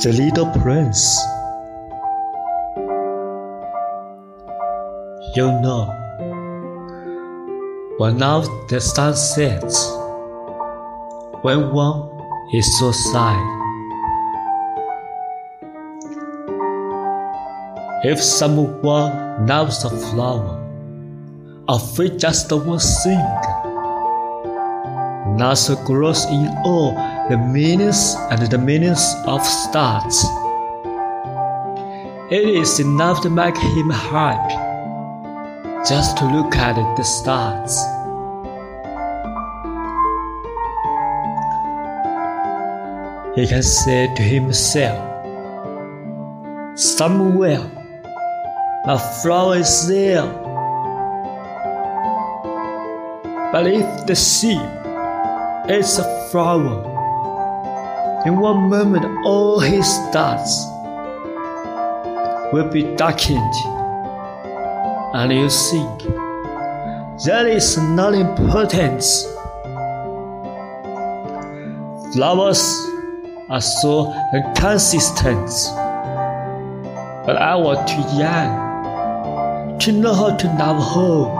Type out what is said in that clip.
The Little Prince. You know, when now the sun sets, when one is so sad, if someone loves a flower, of which just one thing, Nasa grows in all the meanings and the meanings of stars. It is enough to make him happy just to look at the stars. He can say to himself, Somewhere a flower is there. But if the sea is a flower, in one moment all his stars will be darkened, and you think that is not important. Flowers are so inconsistent, but I was too young to know how to love her.